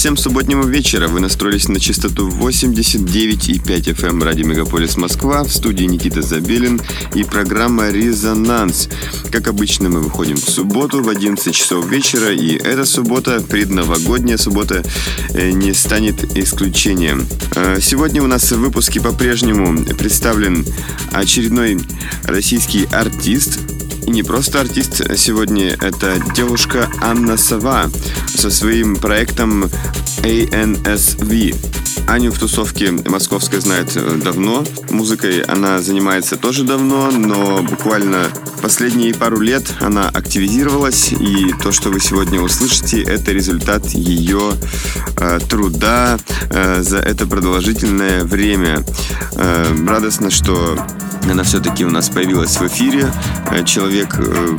всем субботнего вечера. Вы настроились на частоту 89,5 FM радио Мегаполис Москва. В студии Никита Забелин и программа «Резонанс». Как обычно, мы выходим в субботу в 11 часов вечера, и эта суббота, предновогодняя суббота, э, не станет исключением. Э, сегодня у нас в выпуске по-прежнему представлен очередной российский артист, и не просто артист сегодня, это девушка Анна Сова со своим проектом ANSV. Аню в тусовке московской знает давно. Музыкой она занимается тоже давно, но буквально последние пару лет она активизировалась, и то, что вы сегодня услышите, это результат ее э, труда э, за это продолжительное время. Э, радостно, что она все-таки у нас появилась в эфире. Э, человек, э,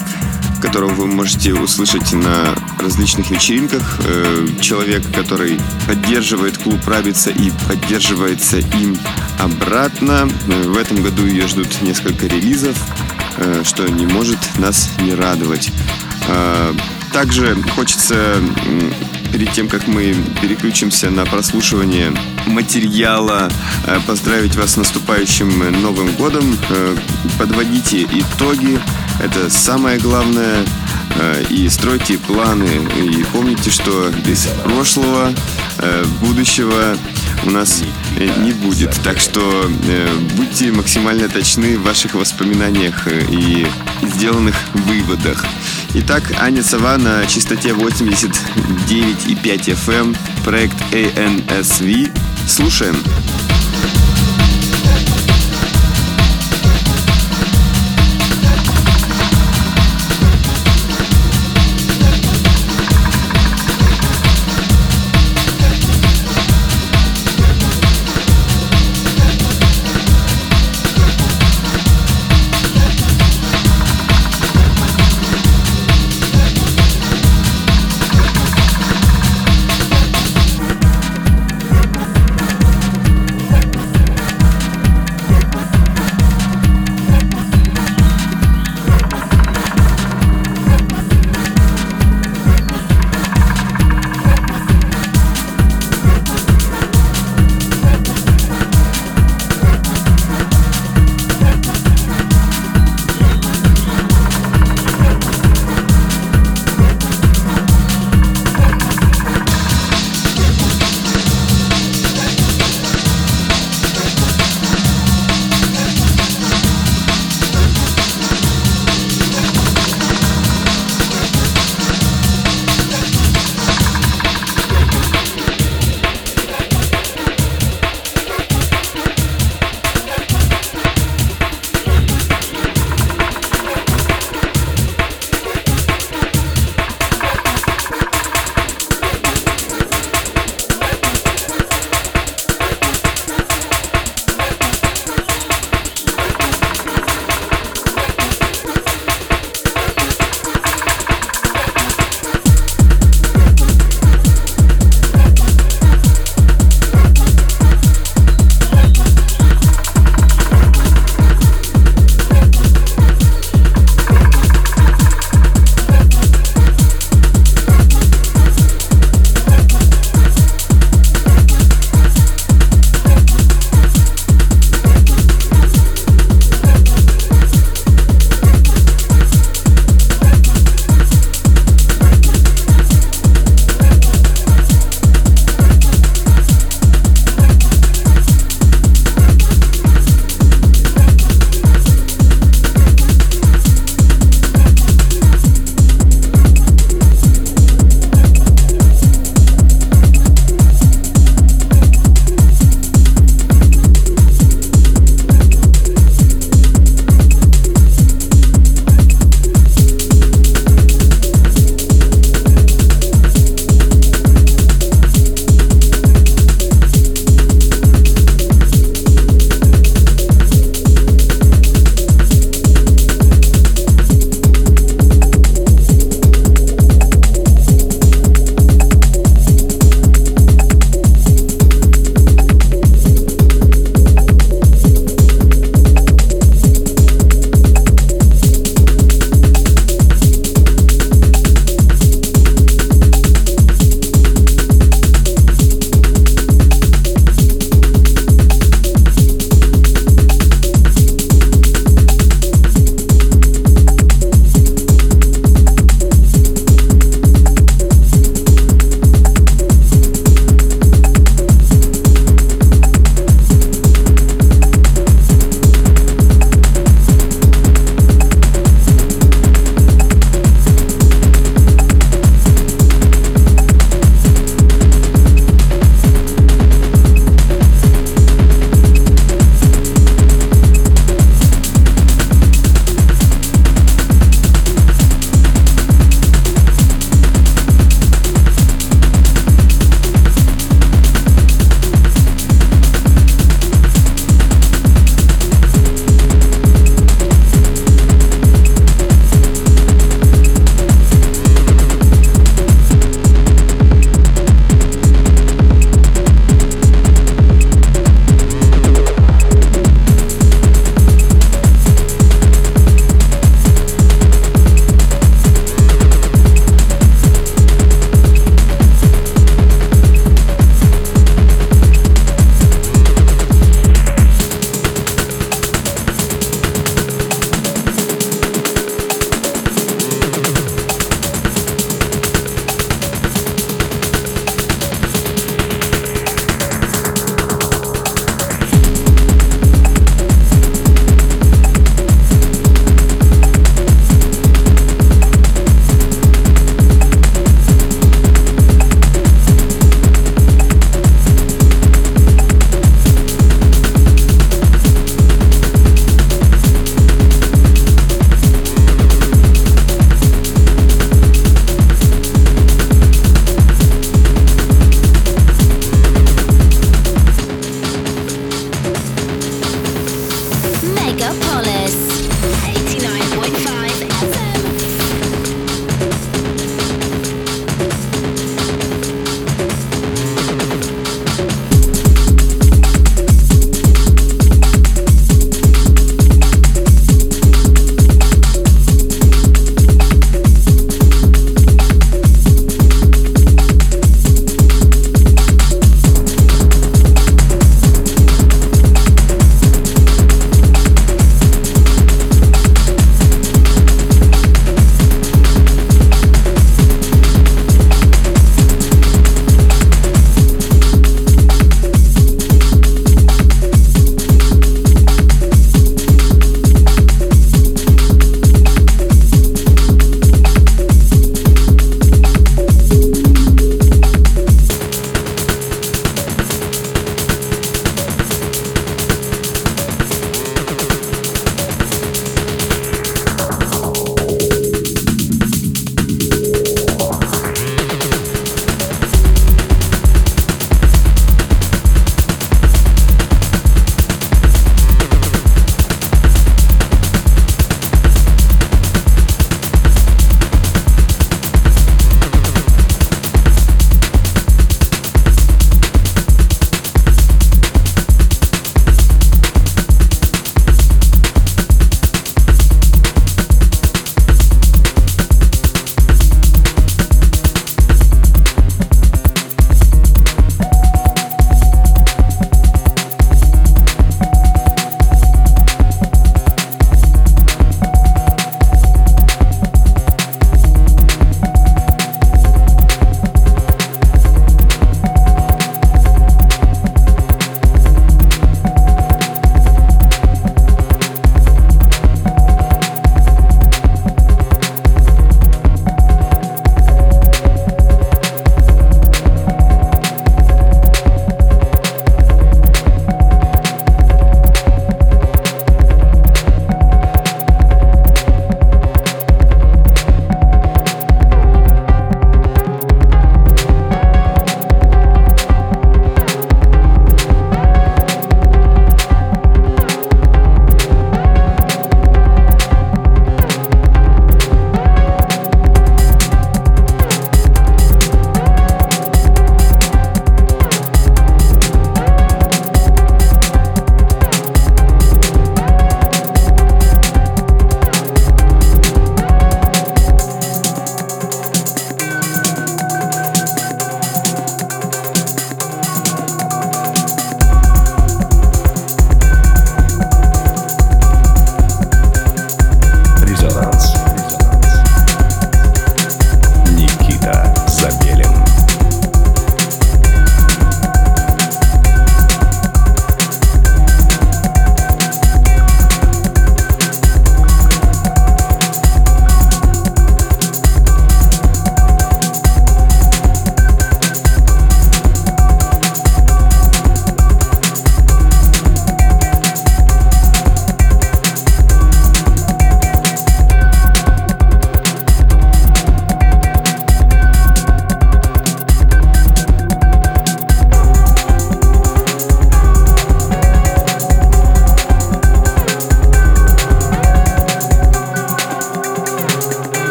которого вы можете услышать на различных вечеринках. Э, человек, который поддерживает клуб Рабица и поддерживается им обратно. В этом году ее ждут несколько релизов, что не может нас не радовать. Также хочется перед тем, как мы переключимся на прослушивание материала, э, поздравить вас с наступающим Новым годом. Э, подводите итоги, это самое главное. Э, и стройте планы. И помните, что без прошлого, будущего у нас не будет. Так что будьте максимально точны в ваших воспоминаниях и сделанных выводах. Итак, Аня Сова на частоте 89,5 FM, проект ANSV. Слушаем. Мы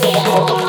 Yeah.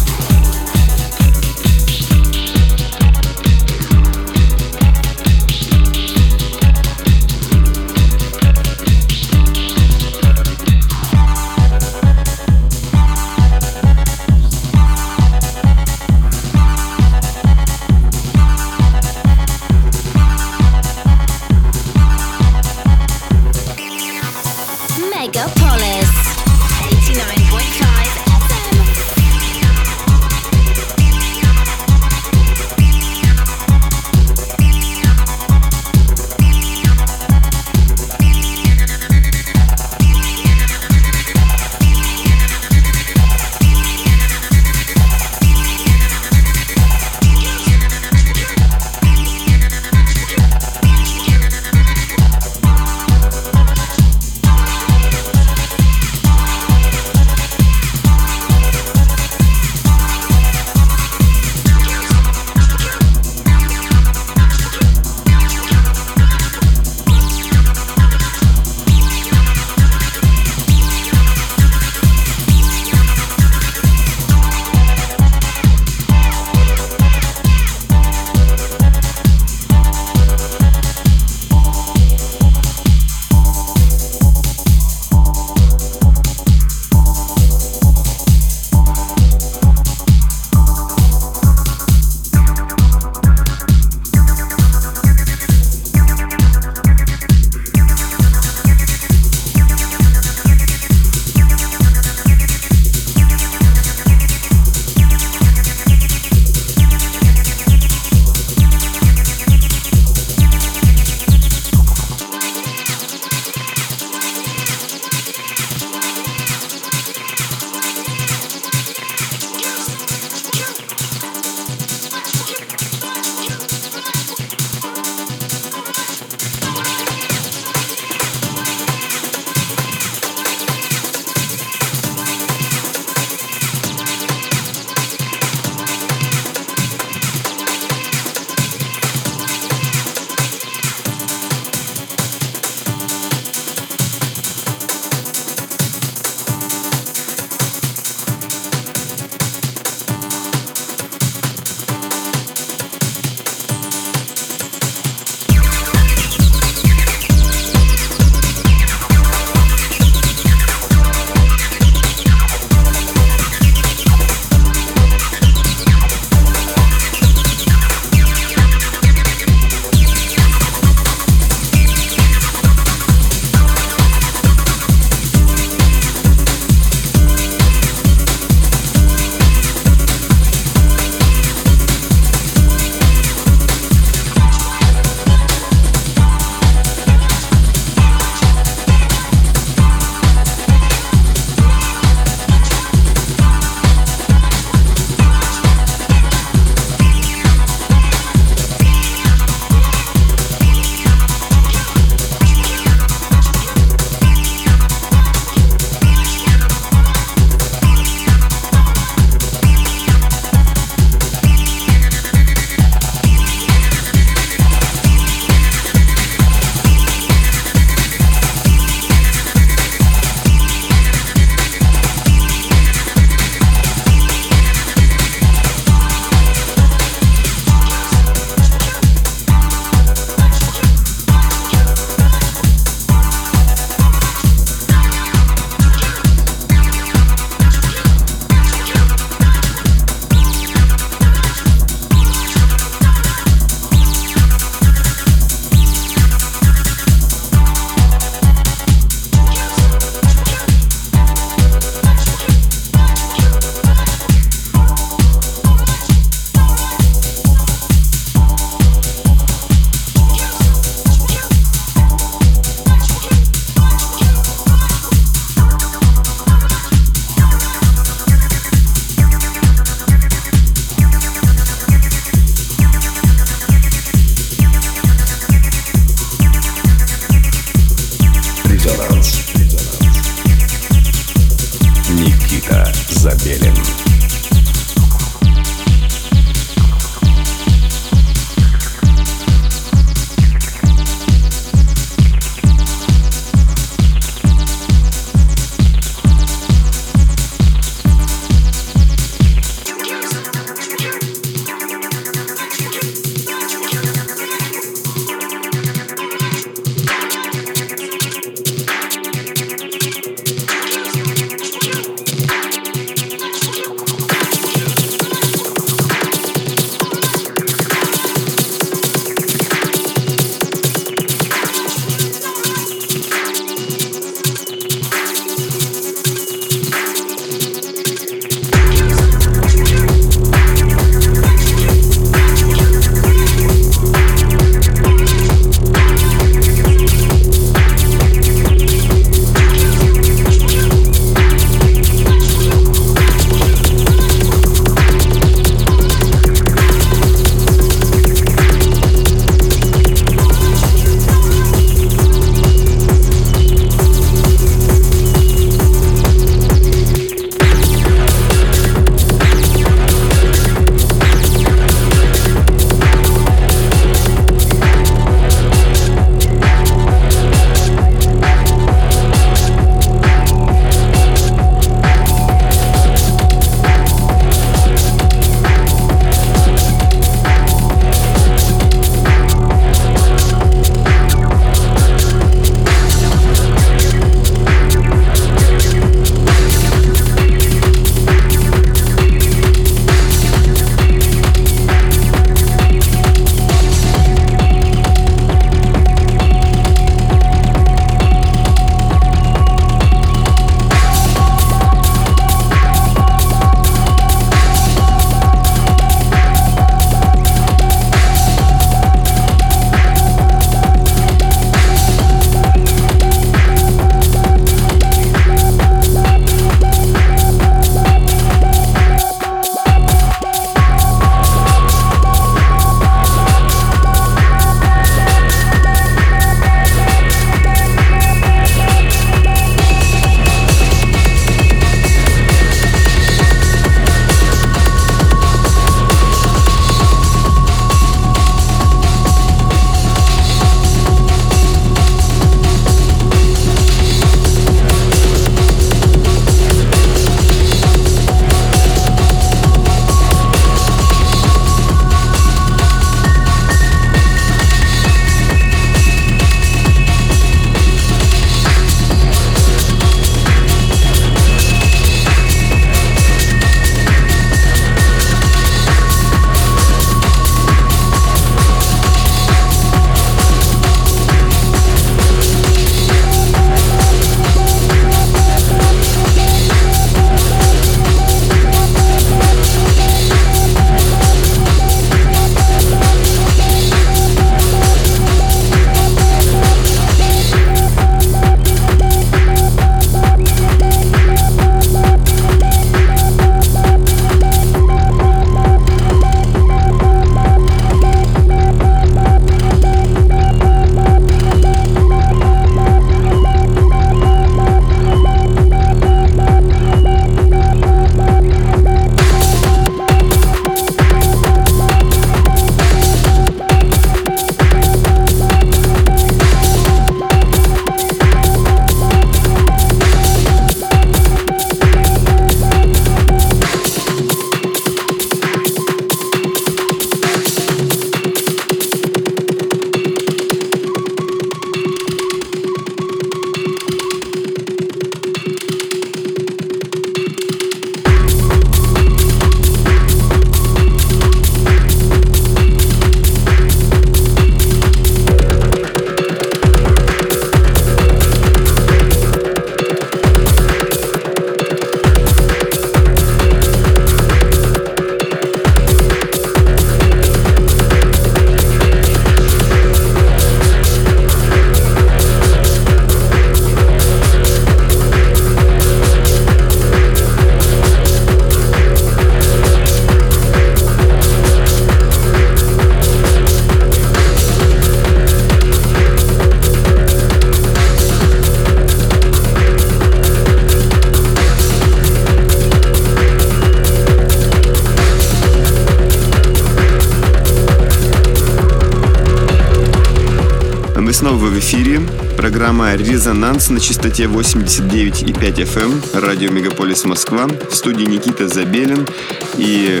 Программа «Резонанс» на частоте 89,5 FM. Эм. Радио «Мегаполис Москва». В студии Никита Забелин. И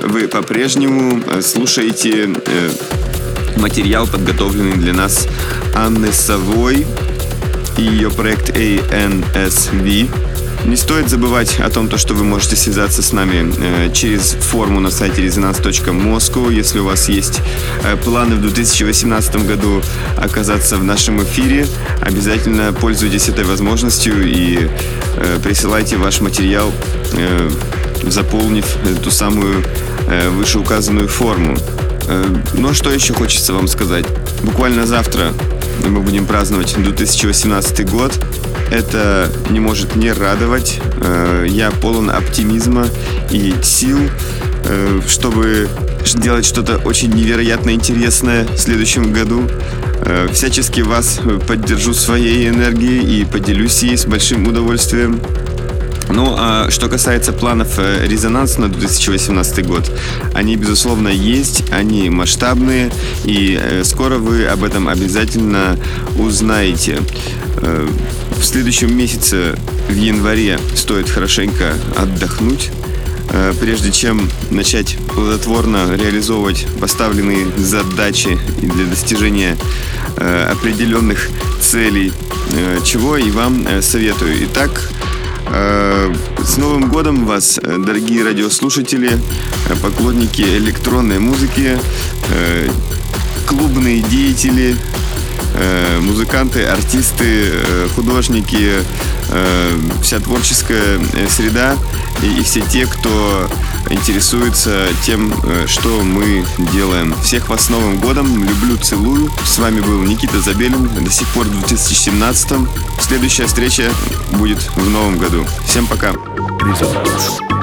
вы по-прежнему э, слушаете э, материал, подготовленный для нас Анны Савой и ее проект ANSV. Не стоит забывать о том, то, что вы можете связаться с нами э, через форму на сайте resonance.moscow. Если у вас есть э, планы в 2018 году оказаться в нашем эфире, обязательно пользуйтесь этой возможностью и э, присылайте ваш материал, заполнив ту самую вышеуказанную форму. Но что еще хочется вам сказать? Буквально завтра мы будем праздновать 2018 год. Это не может не радовать. Э, я полон оптимизма и сил, э, чтобы делать что-то очень невероятно интересное в следующем году. Э, всячески вас поддержу своей энергией и поделюсь ей с большим удовольствием. Ну, а что касается планов резонанс на 2018 год, они, безусловно, есть, они масштабные, и скоро вы об этом обязательно узнаете. В следующем месяце, в январе, стоит хорошенько отдохнуть, э, прежде чем начать плодотворно реализовывать поставленные задачи для достижения э, определенных целей, э, чего и вам советую. Итак, с Новым годом вас, дорогие радиослушатели, поклонники электронной музыки, клубные деятели, Э, музыканты, артисты, э, художники, э, вся творческая среда и все те, кто интересуется тем, что мы делаем. Всех вас с Новым годом. Люблю, целую. С вами был Никита Забелин. До сих пор в 2017. Следующая встреча будет в новом году. Всем пока. Резонанс.